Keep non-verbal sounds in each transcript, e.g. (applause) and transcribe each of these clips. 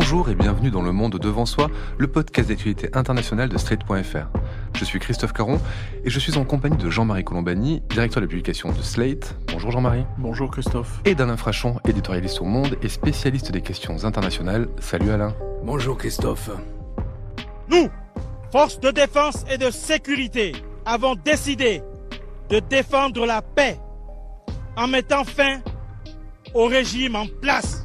Bonjour et bienvenue dans Le Monde Devant Soi, le podcast d'actualité internationale de Street.fr. Je suis Christophe Caron et je suis en compagnie de Jean-Marie Colombani, directeur de publication de Slate. Bonjour Jean-Marie. Bonjour Christophe. Et d'Alain Frachon, éditorialiste au Monde et spécialiste des questions internationales. Salut Alain. Bonjour Christophe. Nous, forces de défense et de sécurité, avons décidé de défendre la paix en mettant fin au régime en place.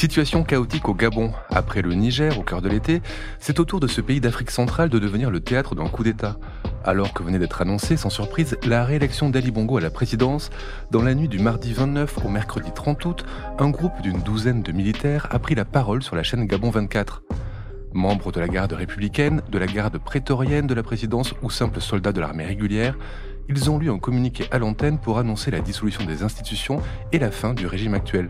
Situation chaotique au Gabon. Après le Niger, au cœur de l'été, c'est au tour de ce pays d'Afrique centrale de devenir le théâtre d'un coup d'État. Alors que venait d'être annoncé, sans surprise, la réélection d'Ali Bongo à la présidence, dans la nuit du mardi 29 au mercredi 30 août, un groupe d'une douzaine de militaires a pris la parole sur la chaîne Gabon 24. Membres de la garde républicaine, de la garde prétorienne de la présidence ou simples soldats de l'armée régulière, ils ont lu un communiqué à l'antenne pour annoncer la dissolution des institutions et la fin du régime actuel.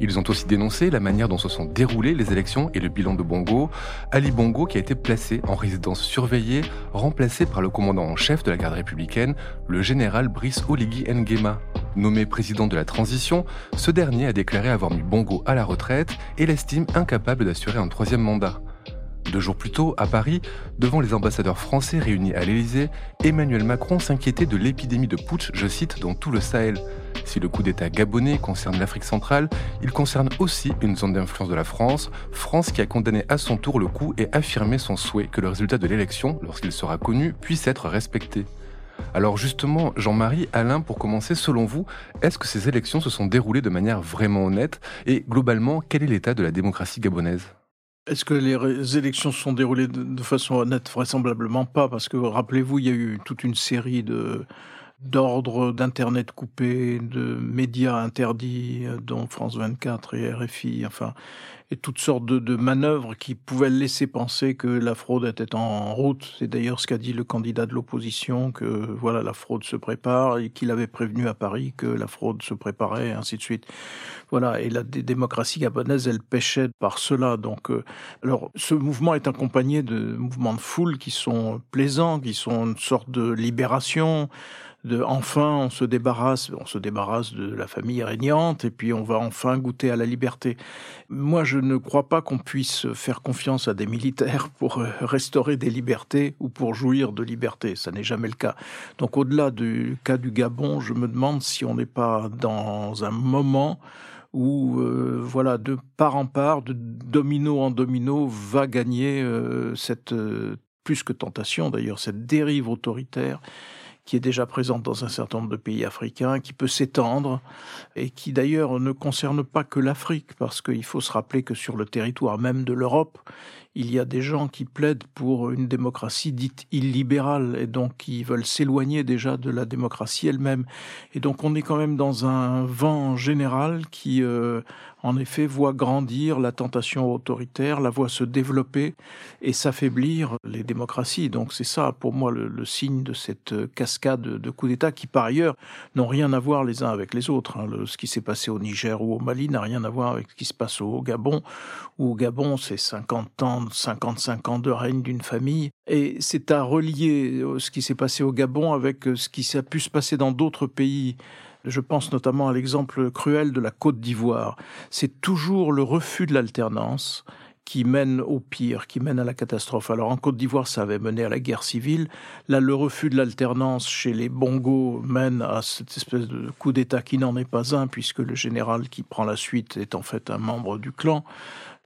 Ils ont aussi dénoncé la manière dont se sont déroulées les élections et le bilan de Bongo, Ali Bongo qui a été placé en résidence surveillée, remplacé par le commandant en chef de la garde républicaine, le général Brice Oligui Nguema. Nommé président de la transition, ce dernier a déclaré avoir mis Bongo à la retraite et l'estime incapable d'assurer un troisième mandat. Deux jours plus tôt, à Paris, devant les ambassadeurs français réunis à l'Élysée, Emmanuel Macron s'inquiétait de l'épidémie de putsch, je cite, dans tout le Sahel. Si le coup d'État gabonais concerne l'Afrique centrale, il concerne aussi une zone d'influence de la France, France qui a condamné à son tour le coup et affirmé son souhait que le résultat de l'élection, lorsqu'il sera connu, puisse être respecté. Alors justement, Jean-Marie, Alain, pour commencer, selon vous, est-ce que ces élections se sont déroulées de manière vraiment honnête? Et globalement, quel est l'état de la démocratie gabonaise? Est-ce que les élections sont déroulées de, façon honnête? Vraisemblablement pas, parce que rappelez-vous, il y a eu toute une série de d'ordres d'internet coupés, de médias interdits, euh, dont France 24 et RFI, enfin, et toutes sortes de, manœuvres qui pouvaient laisser penser que la fraude était en route. C'est d'ailleurs ce qu'a dit le candidat de l'opposition, que voilà, la fraude se prépare et qu'il avait prévenu à Paris que la fraude se préparait, et ainsi de suite. Voilà, et la démocratie gabonaise, elle pêchait par cela. Donc, euh, alors, ce mouvement est accompagné de mouvements de foule qui sont plaisants, qui sont une sorte de libération de enfin on se débarrasse, on se débarrasse de la famille régnante et puis on va enfin goûter à la liberté. Moi, je ne crois pas qu'on puisse faire confiance à des militaires pour euh, restaurer des libertés ou pour jouir de liberté. Ça n'est jamais le cas. Donc, au-delà du cas du Gabon, je me demande si on n'est pas dans un moment où, euh, voilà, de part en part, de domino en domino, va gagner euh, cette plus que tentation d'ailleurs, cette dérive autoritaire qui est déjà présente dans un certain nombre de pays africains, qui peut s'étendre et qui d'ailleurs ne concerne pas que l'Afrique, parce qu'il faut se rappeler que sur le territoire même de l'Europe, il y a des gens qui plaident pour une démocratie dite illibérale et donc qui veulent s'éloigner déjà de la démocratie elle-même. Et donc on est quand même dans un vent général qui, euh, en effet, voit grandir la tentation autoritaire, la voit se développer et s'affaiblir les démocraties. Donc c'est ça, pour moi, le, signe de cette cascade de coups d'État qui, par ailleurs, n'ont rien à voir les uns avec les autres. Hein. ce qui s'est passé au Niger ou au Mali n'a rien à voir avec ce qui se passe au Gabon, au Gabon, c'est 50 ans 55 ans de règne d'une famille. Et c'est à relier euh, ce qui s'est passé au Gabon avec euh, ce qui a pu se passer dans d'autres pays. Je pense notamment à l'exemple cruel de la Côte d'Ivoire. C'est toujours le refus de l'alternance qui mène au pire, qui mène à la catastrophe. Alors en Côte d'Ivoire, ça avait mené à la guerre civile. Là, le refus de l'alternance chez les Bongos mène à cette espèce de coup d'État qui n'en est pas un, puisque le général qui prend la suite est en fait un membre du clan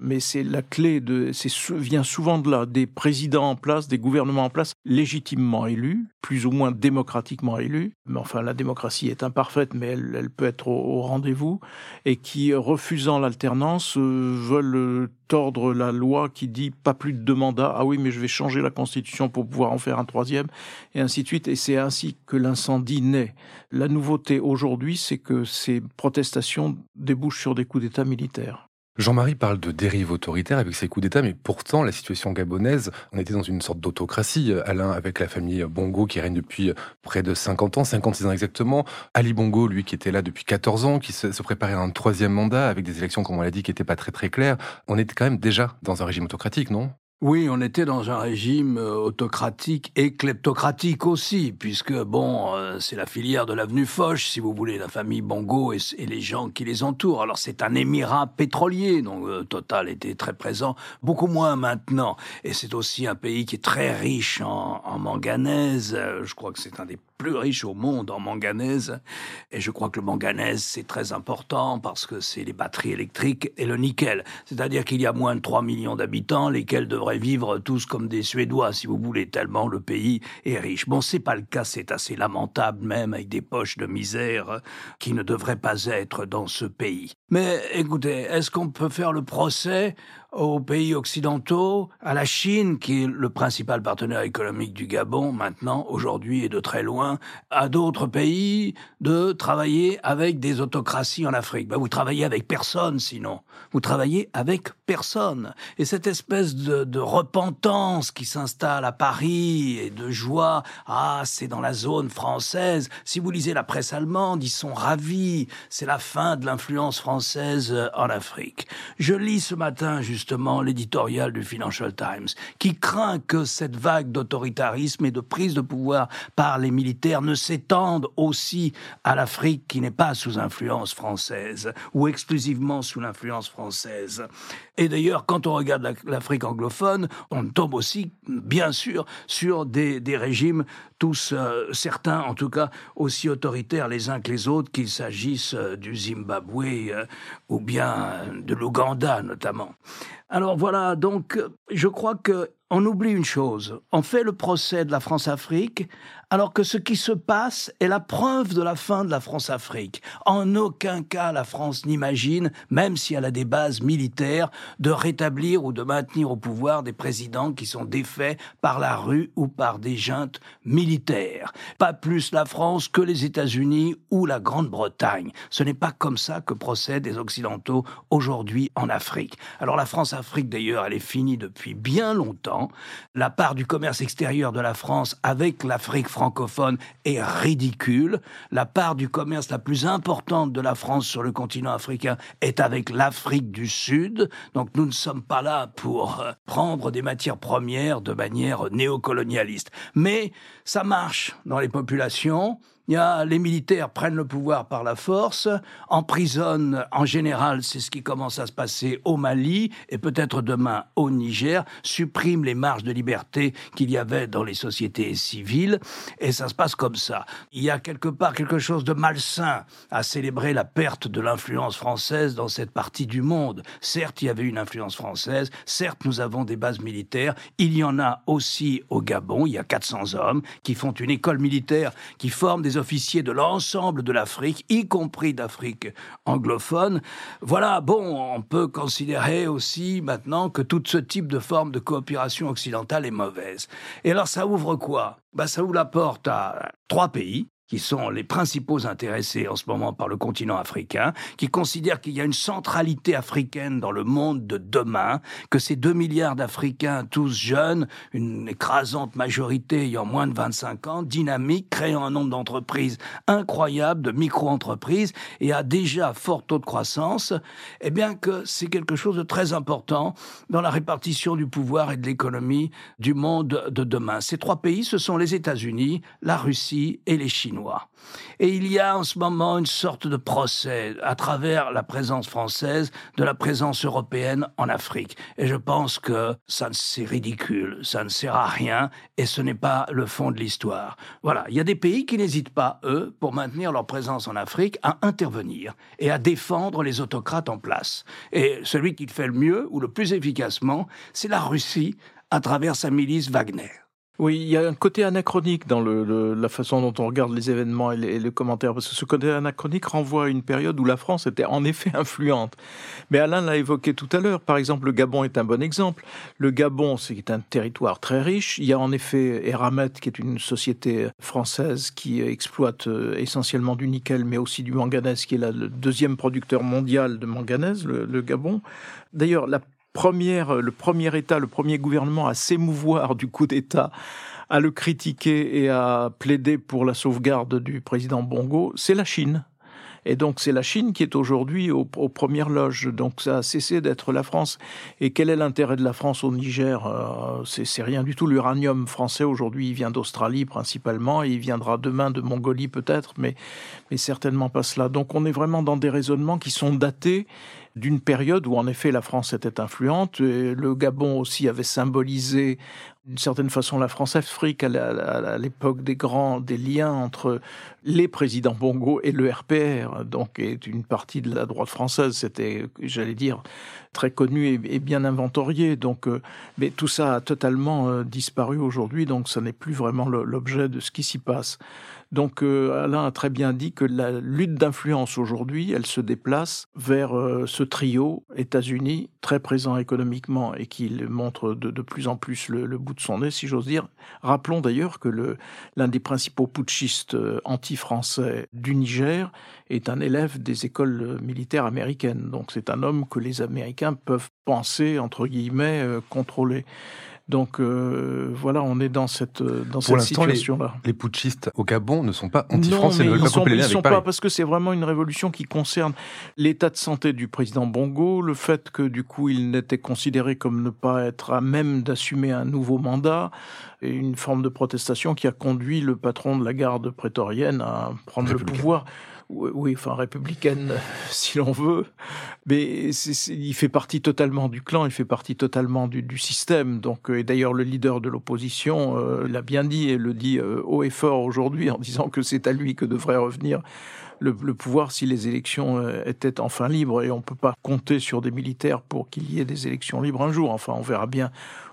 mais c'est la clé de, c'est vient souvent de là, des présidents en place, des gouvernements en place, légitimement élus, plus ou moins démocratiquement élus. Mais enfin, la démocratie est imparfaite, mais elle, elle peut être au, rendez-vous, et qui, refusant l'alternance, euh, veulent euh, tordre la loi qui dit pas plus de deux mandats. Ah oui, mais je vais changer la constitution pour pouvoir en faire un troisième, et ainsi de suite. Et c'est ainsi que l'incendie naît. La nouveauté aujourd'hui, c'est que ces protestations débouchent sur des coups d'État militaires. Jean-Marie parle de dérive autoritaire avec ses coups d'État, mais pourtant la situation gabonaise, on était dans une sorte d'autocratie, euh, Alain, avec la famille Bongo qui règne depuis euh, près de 50 ans, 56 ans exactement. Ali Bongo, lui, qui était là depuis 14 ans, qui se, préparait à un troisième mandat avec des élections, comme on l'a dit, qui n'étaient pas très très claires. On était quand même déjà dans un régime autocratique, non? Oui, on était dans un régime euh, autocratique et kleptocratique aussi, puisque, bon, euh, c'est la filière de l'avenue Foch, si vous voulez, la famille Bongo et, les gens qui les entourent. Alors c'est un émirat pétrolier, donc euh, Total était très présent, beaucoup moins maintenant. Et c'est aussi un pays qui est très riche en, manganèse. Je crois que c'est un des plus riche au monde en manganèse. Et je crois que le manganèse, c'est très important parce que c'est les batteries électriques et le nickel. C'est-à-dire qu'il y a moins de 3 millions d'habitants, lesquels devraient vivre tous comme des Suédois, si vous voulez, tellement le pays est riche. Bon, c'est pas le cas, c'est assez lamentable même, avec des poches de misère qui ne devraient pas être dans ce pays. Mais écoutez, est-ce qu'on peut faire le procès aux pays occidentaux, à la Chine, qui est le principal partenaire économique du Gabon maintenant, aujourd'hui et de très loin, à d'autres pays de travailler avec des autocraties en Afrique. Ben, vous travaillez avec personne sinon. Vous travaillez avec personne. Et cette espèce de, repentance qui s'installe à Paris et de joie, ah, c'est dans la zone française. Si vous lisez la presse allemande, ils sont ravis. C'est la fin de l'influence française en Afrique. Je lis ce matin, justement l'éditorial du Financial Times, qui craint que cette vague d'autoritarisme et de prise de pouvoir par les militaires ne s'étende aussi à l'Afrique qui n'est pas sous influence française ou exclusivement sous l'influence française. Et d'ailleurs, quand on regarde l'Afrique anglophone, on tombe aussi, bien sûr, sur des, des régimes, tous, euh, certains en tout cas, aussi autoritaires les uns que les autres, qu'il s'agisse euh, du Zimbabwe euh, ou bien de l'Ouganda notamment. Alors voilà, donc je crois que on oublie une chose. On fait le procès de la France-Afrique alors que ce qui se passe est la preuve de la fin de la France-Afrique. En aucun cas la France n'imagine, même si elle a des bases militaires, de rétablir ou de maintenir au pouvoir des présidents qui sont défaits par la rue ou par des juntes militaires. Pas plus la France que les États-Unis ou la Grande-Bretagne. Ce n'est pas comme ça que procèdent les Occidentaux aujourd'hui en Afrique. Alors la France-Afrique d'ailleurs, elle est finie depuis bien longtemps. La part du commerce extérieur de la France avec l'Afrique francophone est ridicule. La part du commerce la plus importante de la France sur le continent africain est avec l'Afrique du Sud. Donc nous ne sommes pas là pour euh, prendre des matières premières de manière néocolonialiste. Mais ça marche dans les populations il y a, les militaires prennent le pouvoir par la force, emprisonnent, en général, c'est ce qui commence à se passer au Mali et peut-être demain au Niger, suppriment les marges de liberté qu'il y avait dans les sociétés civiles, et ça se passe comme ça. Il y a quelque part quelque chose de malsain à célébrer la perte de l'influence française dans cette partie du monde. Certes, il y avait une influence française, certes, nous avons des bases militaires, il y en a aussi au Gabon, il y a 400 hommes qui font une école militaire, qui forment des officiers de l'ensemble de l'Afrique, y compris d'Afrique anglophone. Voilà, bon, on peut considérer aussi maintenant que tout ce type de forme de coopération occidentale est mauvaise. Et alors ça ouvre quoi? Bah, Ça ouvre la porte à trois pays, qui sont les principaux intéressés en ce moment par le continent africain, qui considèrent qu'il y a une centralité africaine dans le monde de demain, que ces deux milliards d'Africains, tous jeunes, une écrasante majorité ayant moins de 25 ans, dynamiques, créant un nombre d'entreprises incroyable, de micro-entreprises, et à déjà fort taux de croissance, eh bien que c'est quelque chose de très important dans la répartition du pouvoir et de l'économie du monde de demain. Ces trois pays, ce sont les États-Unis, la Russie et les Chinois. Et il y a en ce moment une sorte de procès à travers la présence française de la présence européenne en Afrique. Et je pense que ça c'est ridicule, ça ne sert à rien et ce n'est pas le fond de l'histoire. Voilà, il y a des pays qui n'hésitent pas, eux, pour maintenir leur présence en Afrique, à intervenir et à défendre les autocrates en place. Et celui qui le fait le mieux ou le plus efficacement, c'est la Russie à travers sa milice Wagner. Oui, il y a un côté anachronique dans la façon dont on regarde les événements et les, commentaires, parce que ce côté anachronique renvoie à une période où la France était en effet (laughs) influente. Mais Alain l'a évoqué tout à l'heure, par exemple, le Gabon est un bon exemple. Le Gabon, c'est un territoire très riche. Il y a en effet Eramet, qui est une société française qui exploite euh, essentiellement du nickel, mais aussi du manganèse, qui est le deuxième producteur mondial de manganèse, le, le Gabon. D'ailleurs, la première, le premier État, le premier gouvernement à s'émouvoir du coup d'État, à le critiquer et à plaider pour la sauvegarde du président Bongo, c'est la Chine. Et donc c'est la Chine qui est aujourd'hui aux, premières loges. Donc ça a cessé d'être la France. Et quel est l'intérêt de la France au Niger euh, C'est rien du tout. L'uranium français aujourd'hui, il vient d'Australie principalement, et il viendra demain de Mongolie peut-être, mais certainement pas cela. Donc on est vraiment dans des raisonnements qui sont datés d'une période où en effet la France était influente. Le Gabon aussi avait symbolisé d'une certaine façon la France-Afrique à l'époque des grands des liens entre les présidents Bongo et le RPR, donc est une partie de la droite française. C'était, j'allais dire, très connu et, bien inventorié. Donc, euh, mais tout ça a totalement euh, disparu aujourd'hui, donc ça n'est plus vraiment l'objet de ce qui s'y passe. Donc euh, Alain a très bien dit que la lutte d'influence aujourd'hui, elle se déplace vers euh, ce trio États-Unis, très présent économiquement et qui montre de, plus en plus le, le, bout de son nez, si j'ose dire. Rappelons d'ailleurs que l'un des principaux putschistes euh, anti-français du Niger est un élève des écoles militaires américaines. Donc c'est un homme que les Américains peuvent penser, entre guillemets, contrôler. Donc euh, voilà, on est dans cette euh, dans cette situation-là. Les, putschistes au Gabon ne sont pas anti-français, ne veulent pas Ils ne sont pas parce que c'est vraiment une révolution qui concerne l'état de santé du président Bongo, le fait que du coup il n'était considéré comme ne pas être à même d'assumer un nouveau mandat, et une forme de protestation qui a conduit le patron de la garde prétorienne à prendre le pouvoir oui, enfin républicaine (laughs) si l'on veut, mais il fait partie totalement du clan, il fait partie totalement du, système. Donc, euh, et d'ailleurs, le leader de l'opposition euh, l'a bien dit et le dit euh, haut et fort aujourd'hui en disant que c'est à lui que devrait revenir le, pouvoir si les élections étaient enfin libres. Et on ne peut pas compter sur des militaires pour qu'il y ait des élections libres un jour. Enfin, on verra bien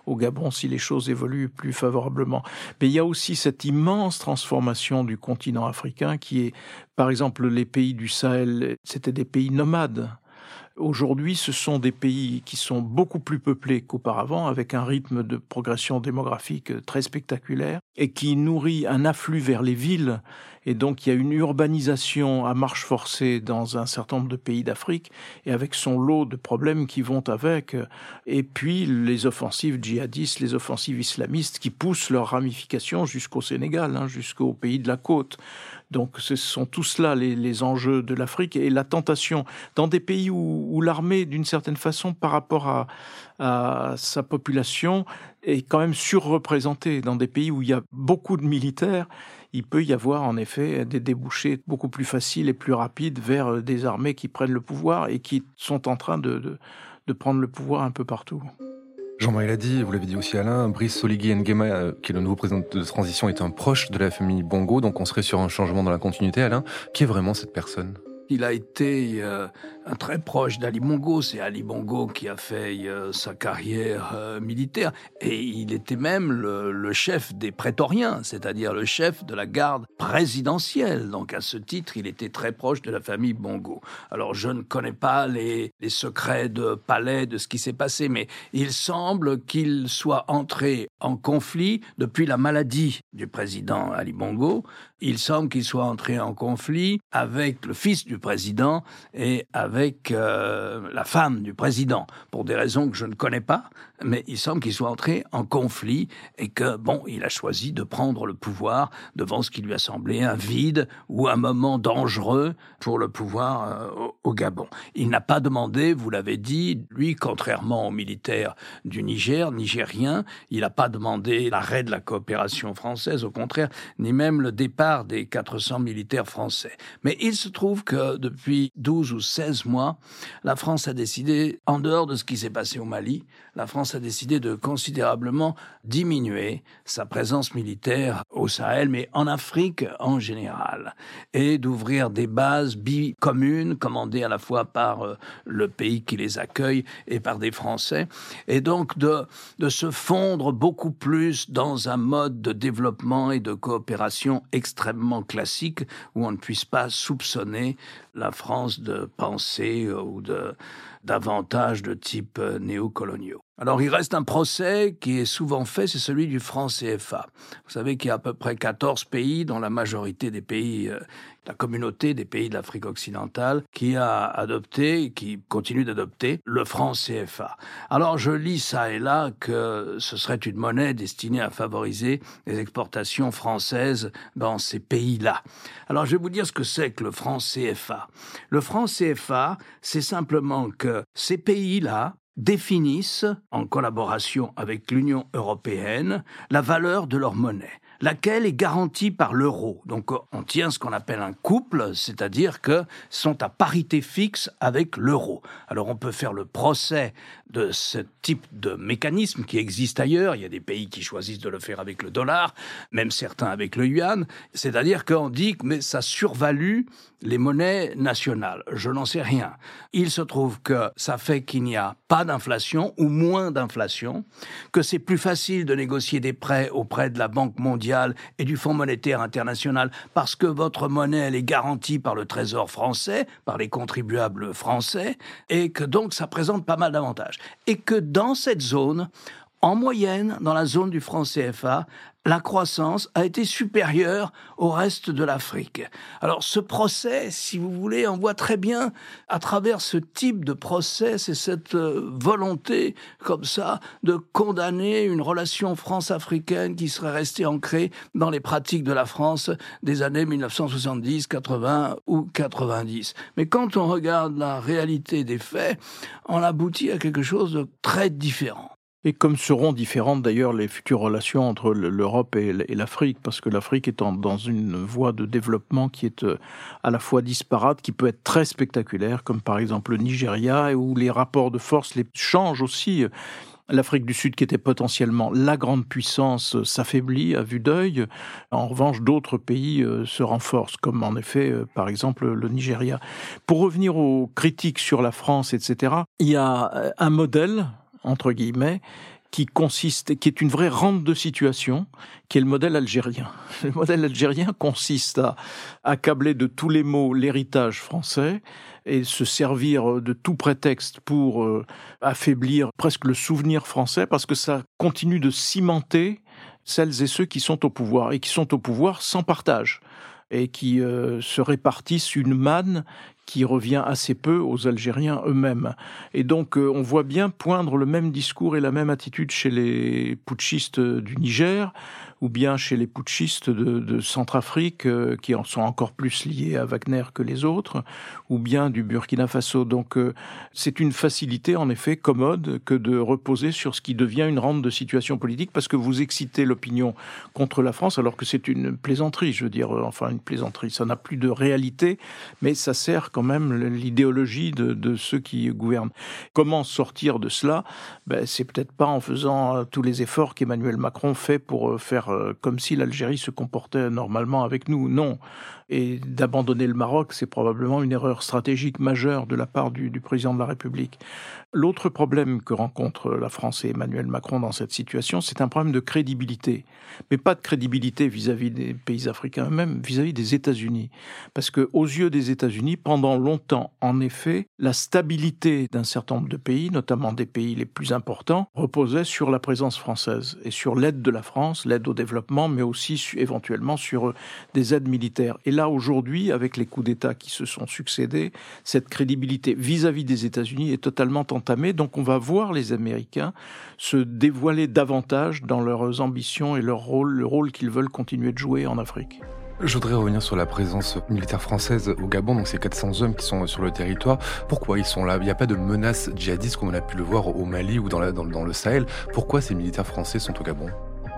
au Gabon si les choses évoluent plus favorablement. Mais il y a aussi cette immense transformation du continent africain qui est, par exemple, les pays du Sahel, c'était des pays nomades. Aujourd'hui, ce sont des pays qui sont beaucoup plus peuplés qu'auparavant, avec un rythme de progression démographique très spectaculaire, et qui nourrit un afflux vers les villes et donc il y a une urbanisation à marche forcée dans un certain nombre de pays d'Afrique, et avec son lot de problèmes qui vont avec, et puis les offensives djihadistes, les offensives islamistes qui poussent leurs ramifications jusqu'au Sénégal, hein, jusqu'au pays de la côte. Donc ce sont tous cela les, enjeux de l'Afrique et la tentation dans des pays où, l'armée, d'une certaine façon, par rapport à, sa population, est quand même surreprésentée. Dans des pays où il y a beaucoup de militaires, il peut y avoir en effet des débouchés beaucoup plus faciles et plus rapides vers euh, des armées qui prennent le pouvoir et qui sont en train de, prendre le pouvoir un peu partout. Jean-Marie l'a dit, vous l'avez dit aussi Alain, Brice Oligui Nguema, euh, qui est le nouveau président de transition, est un proche de la famille Bongo, donc on serait sur un changement dans la continuité. Alain, qui est vraiment cette personne? Il a été euh, très proche d'Ali Bongo. C'est Ali Bongo qui a fait euh, sa carrière euh, militaire. Et il était même le, le chef des prétoriens, c'est-à-dire le chef de la garde présidentielle. Donc à ce titre, il était très proche de la famille Bongo. Alors je ne connais pas les, les secrets de palais de ce qui s'est passé, mais il semble qu'il soit entré en conflit depuis la maladie du président Ali Bongo. Il semble qu'il soit entré en conflit avec le fils du président et avec euh, la femme du président, pour des raisons que je ne connais pas, mais il semble qu'il soit entré en conflit et que, bon, il a choisi de prendre le pouvoir devant ce qui lui a semblé un vide ou un moment dangereux pour le pouvoir euh, au Gabon. Il n'a pas demandé, vous l'avez dit, lui, contrairement aux militaires du Niger, nigérien, il n'a pas demandé l'arrêt de la coopération française, au contraire, ni même le départ des 400 militaires français. Mais il se trouve que depuis 12 ou 16 mois, la France a décidé, en dehors de ce qui s'est passé au Mali, la France a décidé de considérablement diminuer sa présence militaire au Sahel, mais en Afrique en général, et d'ouvrir des bases bicommunes commandées à la fois par euh, le pays qui les accueille et par des Français, et donc de, de se fondre beaucoup plus dans un mode de développement et de coopération extrêmement classique où on ne puisse pas soupçonner la France de penser euh, ou de davantage de type euh, néocoloniaux. Alors il reste un procès qui est souvent fait, c'est celui du franc CFA. Vous savez qu'il y a à peu près 14 pays, dont la majorité des pays, euh, la communauté des pays de l'Afrique occidentale, qui a adopté, qui continue d'adopter le franc CFA. Alors je lis ça et là que ce serait une monnaie destinée à favoriser les exportations françaises dans ces pays-là. Alors je vais vous dire ce que c'est que le franc CFA. Le franc CFA, c'est simplement que ces pays-là définissent, en collaboration avec l'Union européenne, la valeur de leur monnaie laquelle est garantie par l'euro? Donc on tient ce qu'on appelle un couple, c'est-à-dire que sont à parité fixe avec l'euro. Alors on peut faire le procès de ce type de mécanisme qui existe ailleurs. Il y a des pays qui choisissent de le faire avec le dollar, même certains avec le yuan. C'est-à-dire qu'on dit que ça survalue les monnaies nationales. Je n'en sais rien. Il se trouve que ça fait qu'il n'y a pas d'inflation ou moins d'inflation, que c'est plus facile de négocier des prêts auprès de la Banque mondiale et du Fonds monétaire international parce que votre monnaie elle est garantie par le Trésor français, par les contribuables français, et que donc ça présente pas mal d'avantages. Et que dans cette zone, en moyenne, dans la zone du franc CFA, la croissance a été supérieure au reste de l'Afrique. Alors ce procès, si vous voulez, on voit très bien à travers ce type de procès, c'est cette euh, volonté comme ça de condamner une relation France-africaine qui serait restée ancrée dans les pratiques de la France des années 1970, 80 ou 90. Mais quand on regarde la réalité des faits, on aboutit à quelque chose de très différent. Et comme seront différentes d'ailleurs les futures relations entre l'Europe et l'Afrique, parce que l'Afrique est dans une voie de développement qui est euh, à la fois disparate, qui peut être très spectaculaire, comme par exemple le Nigeria, où les rapports de force les changent aussi. L'Afrique du Sud, qui était potentiellement la grande puissance, euh, s'affaiblit à vue d'œil. En revanche, d'autres pays euh, se renforcent, comme en effet, par exemple, le Nigeria. Pour revenir aux critiques sur la France, etc., il y a un modèle entre guillemets, qui consiste, qui est une vraie rente de situation, qui est le modèle algérien. (laughs) Le modèle algérien consiste à accabler de tous les mots l'héritage français et se servir de tout prétexte pour euh, affaiblir presque le souvenir français, parce que ça continue de cimenter celles et ceux qui sont au pouvoir, et qui sont au pouvoir sans partage et qui euh, se répartissent une manne qui revient assez peu aux Algériens eux-mêmes. Et donc euh, on voit bien poindre le même discours et la même attitude chez les putschistes du Niger, ou bien chez les putschistes de, de Centrafrique, euh, qui en sont encore plus liés à Wagner que les autres, ou bien du Burkina Faso. Donc euh, c'est une facilité, en effet, commode que de reposer sur ce qui devient une rente de situation politique, parce que vous excitez l'opinion contre la France, alors que c'est une plaisanterie, je veux dire, euh, enfin une plaisanterie, ça n'a plus de réalité, mais ça sert quand même l'idéologie de, de, ceux qui gouvernent. Comment sortir de cela? Ben, C'est peut-être pas en faisant tous les efforts qu'Emmanuel Macron fait pour faire euh, comme si l'Algérie se comportait normalement avec nous. Non. Et d'abandonner le Maroc, c'est probablement une erreur stratégique majeure de la part du, président de la République. L'autre problème que rencontre la France et Emmanuel Macron dans cette situation, c'est un problème de crédibilité. Mais pas de crédibilité vis-à-vis des pays africains, même vis-à-vis des États-Unis. Parce que, aux yeux des États-Unis, pendant longtemps, en effet, la stabilité d'un certain nombre de pays, notamment des pays les plus importants, reposait sur la présence française et sur l'aide de la France, l'aide au développement, mais aussi éventuellement sur des aides militaires. Là, aujourd'hui, avec les coups d'État qui se sont succédés, cette crédibilité vis-à-vis des États-Unis est totalement entamée. Donc on va voir les Américains se dévoiler davantage dans leurs ambitions et leur rôle, le rôle qu'ils veulent continuer de jouer en Afrique. Je voudrais revenir sur la présence militaire française au Gabon, donc ces 400 hommes qui sont sur le territoire. Pourquoi ils sont là? Il n'y a pas de menace djihadiste comme on a pu le voir au Mali ou dans le Sahel. Pourquoi ces militaires français sont au Gabon?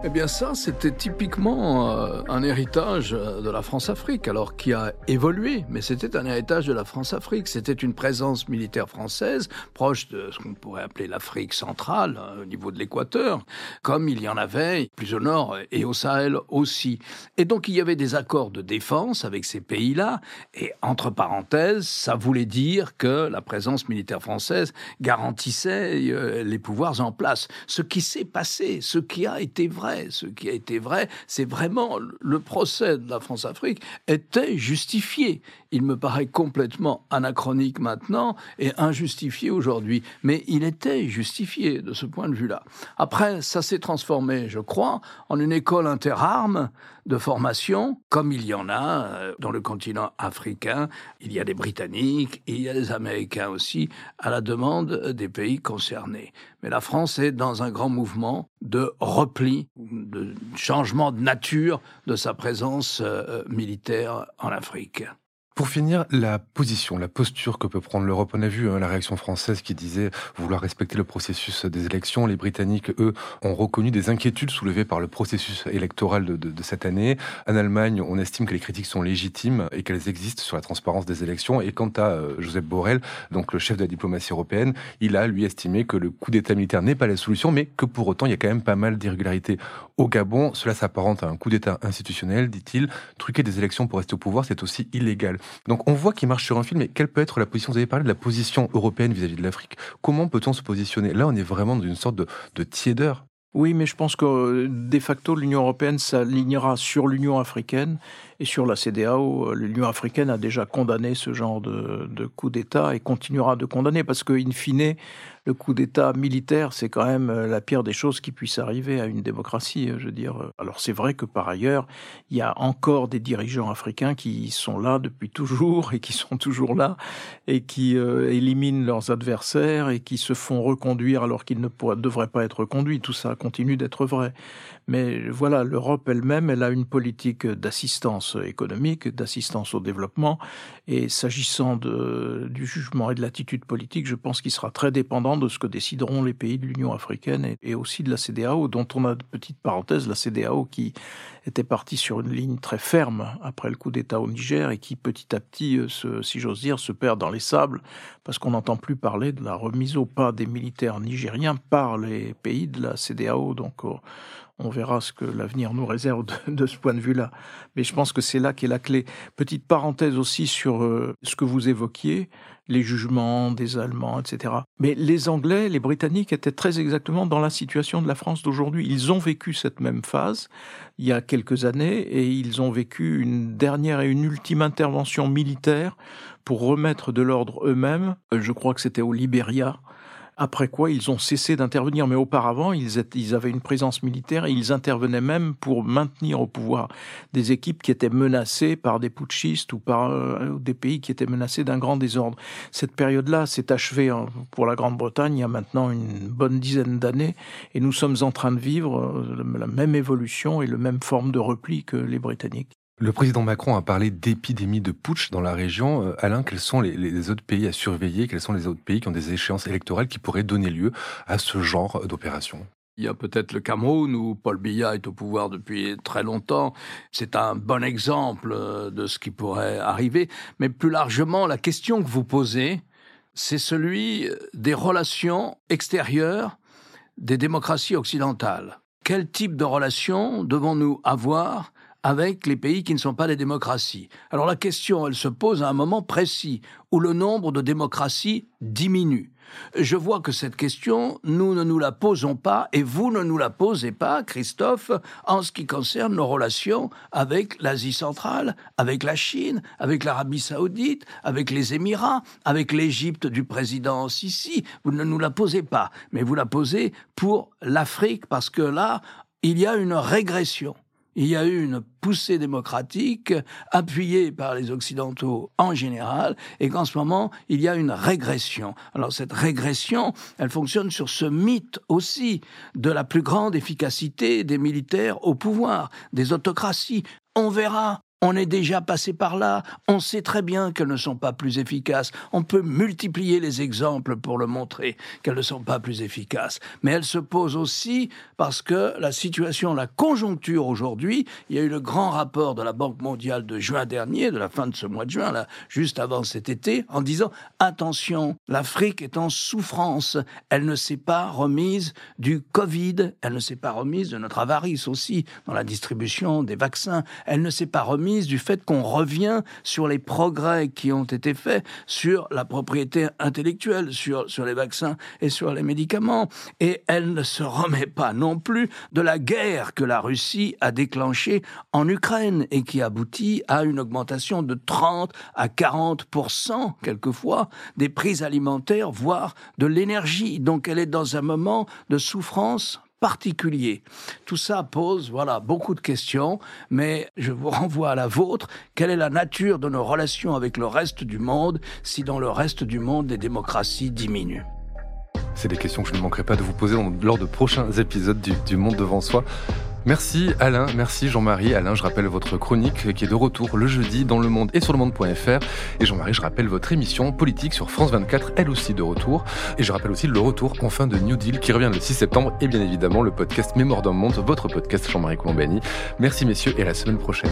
Eh bien ça, c'était typiquement euh, un héritage euh, de la France-Afrique, alors qui a évolué, mais c'était un héritage de la France-Afrique. C'était une présence militaire française proche de ce qu'on pourrait appeler l'Afrique centrale, hein, au niveau de l'équateur, comme il y en avait plus au nord et au Sahel aussi. Et donc il y avait des accords de défense avec ces pays-là, et entre parenthèses, ça voulait dire que la présence militaire française garantissait euh, les pouvoirs en place. Ce qui s'est passé, ce qui a été vrai, Ce qui a été vrai, c'est vraiment le procès de la France-Afrique était justifié. Il me paraît complètement anachronique maintenant et injustifié aujourd'hui, mais il était justifié de ce point de vue-là. Après, ça s'est transformé, je crois, en une école interarmes de formation, comme il y en a euh, dans le continent africain. Il y a des Britanniques, il y a des Américains aussi, à la demande des pays concernés. Mais la France est dans un grand mouvement de repli, de changement de nature de sa présence euh, militaire en Afrique. Pour finir, la position, la posture que peut prendre l'Europe. On a vu hein, la réaction française qui disait vouloir respecter le processus des élections. Les Britanniques, eux, ont reconnu des inquiétudes soulevées par le processus électoral de, de, de cette année. En Allemagne, on estime que les critiques sont légitimes et qu'elles existent sur la transparence des élections. Et quant à euh, Joseph Borrell, donc le chef de la diplomatie européenne, il a, lui, estimé que le coup d'État militaire n'est pas la solution, mais que pour autant, il y a quand même pas mal d'irrégularités. Au Gabon, cela s'apparente à un coup d'État institutionnel, dit-il. Truquer des élections pour rester au pouvoir, c'est aussi illégal. Donc on voit qu'il marche sur un film, mais quelle peut être la position? Vous avez parlé de la position européenne vis-à-vis de l'Afrique. Comment peut-on se positionner? Là, on est vraiment dans une sorte de, de tiédeur. Oui, mais je pense que de facto, l'Union européenne s'alignera sur l'Union africaine et sur la CDAO. L'Union africaine a déjà condamné ce genre de, coup d'État et continuera de condamner parce que, in fine, le coup d'État militaire, c'est quand même euh, la pire des choses qui puisse arriver à une démocratie. Je veux dire. Alors c'est vrai que par ailleurs, il y a encore des dirigeants africains qui sont là depuis toujours (laughs) et qui sont toujours là et qui euh, éliminent leurs adversaires et qui se font reconduire alors qu'ils ne devraient pas être reconduits. Tout ça continue d'être vrai. Mais voilà, l'Europe elle-même, elle a une politique d'assistance économique, d'assistance au développement. Et s'agissant du jugement et de l'attitude politique, je pense qu'il sera très dépendant de ce que décideront les pays de l'Union africaine et, aussi de la CDAO, dont on a de petites parenthèses, la CDAO qui était partie sur une ligne très ferme après le coup d'État au Niger et qui petit à petit, euh, si j'ose dire, se perd dans les sables parce qu'on n'entend plus parler de la remise au pas des militaires nigériens par les pays de la CDAO. Donc, euh, on verra ce que l'avenir nous réserve de, de ce point de vue-là. Mais je pense que c'est là qu'est la clé. Petite parenthèse aussi sur euh, ce que vous évoquiez, les jugements des Allemands, etc. Mais les Anglais, les Britanniques étaient très exactement dans la situation de la France d'aujourd'hui. Ils ont vécu cette même phase il y a quelques années et ils ont vécu une dernière et une ultime intervention militaire pour remettre de l'ordre eux-mêmes. Je crois que c'était au Libéria après quoi ils ont cessé d'intervenir. Mais auparavant, ils, étaient, ils, avaient une présence militaire et ils intervenaient même pour maintenir au pouvoir des équipes qui étaient menacées par des putschistes ou par euh, des pays qui étaient menacés d'un grand désordre. Cette période-là s'est achevée hein, pour la Grande-Bretagne il y a maintenant une bonne dizaine d'années et nous sommes en train de vivre euh, la même évolution et la même forme de repli que les Britanniques. Le président Macron a parlé d'épidémie de putsch dans la région. Euh, Alain, quels sont les, autres pays à surveiller? Quels sont les autres pays qui ont des échéances électorales qui pourraient donner lieu à ce genre d'opération? Il y a peut-être le Cameroun où Paul Biya est au pouvoir depuis très longtemps. C'est un bon exemple euh, de ce qui pourrait arriver. Mais plus largement, la question que vous posez, c'est celui des relations extérieures des démocraties occidentales. Quel type de relations devons-nous avoir avec les pays qui ne sont pas des démocraties. Alors la question, elle se pose à un moment précis où le nombre de démocraties diminue. Je vois que cette question, nous ne nous la posons pas et vous ne nous la posez pas, Christophe, en ce qui concerne nos relations avec l'Asie centrale, avec la Chine, avec l'Arabie saoudite, avec les Émirats, avec l'Égypte du président Sisi. Vous ne nous la posez pas, mais vous la posez pour l'Afrique parce que là, il y a une régression il y a eu une poussée démocratique appuyée par les Occidentaux en général, et qu'en ce moment, il y a une régression. Alors cette régression, elle fonctionne sur ce mythe aussi de la plus grande efficacité des militaires au pouvoir, des autocraties. On verra on est déjà passé par là, on sait très bien qu'elles ne sont pas plus efficaces, on peut multiplier les exemples pour le montrer qu'elles ne sont pas plus efficaces, mais elles se posent aussi parce que la situation, la conjoncture aujourd'hui, il y a eu le grand rapport de la Banque mondiale de juin dernier, de la fin de ce mois de juin, là, juste avant cet été, en disant attention, l'Afrique est en souffrance, elle ne s'est pas remise du Covid, elle ne s'est pas remise de notre avarice aussi dans la distribution des vaccins, elle ne s'est pas remise du fait qu'on revient sur les progrès qui ont été faits sur la propriété intellectuelle, sur, sur les vaccins et sur les médicaments. Et elle ne se remet pas non plus de la guerre que la Russie a déclenchée en Ukraine et qui aboutit à une augmentation de 30 à 40 quelquefois des prix alimentaires, voire de l'énergie. Donc elle est dans un moment de souffrance particulier. Tout ça pose, voilà, beaucoup de questions, mais je vous (laughs) renvoie à la vôtre. Quelle est la nature de nos relations avec le reste du monde si dans le reste du monde les démocraties diminuent? C'est des questions que je ne manquerai pas de vous poser lors de prochains épisodes du, du Monde devant soi. Merci Alain, merci Jean-Marie. Alain, je rappelle votre chronique qui est de retour le jeudi dans Le Monde et sur le monde.fr. Et Jean-Marie, je rappelle votre émission politique sur France 24, elle aussi de retour. Et je rappelle aussi le retour enfin de New Deal qui revient le 6 septembre et bien évidemment le podcast Mémoire d'un monde, votre podcast Jean-Marie Colombani. Merci messieurs et à la semaine prochaine.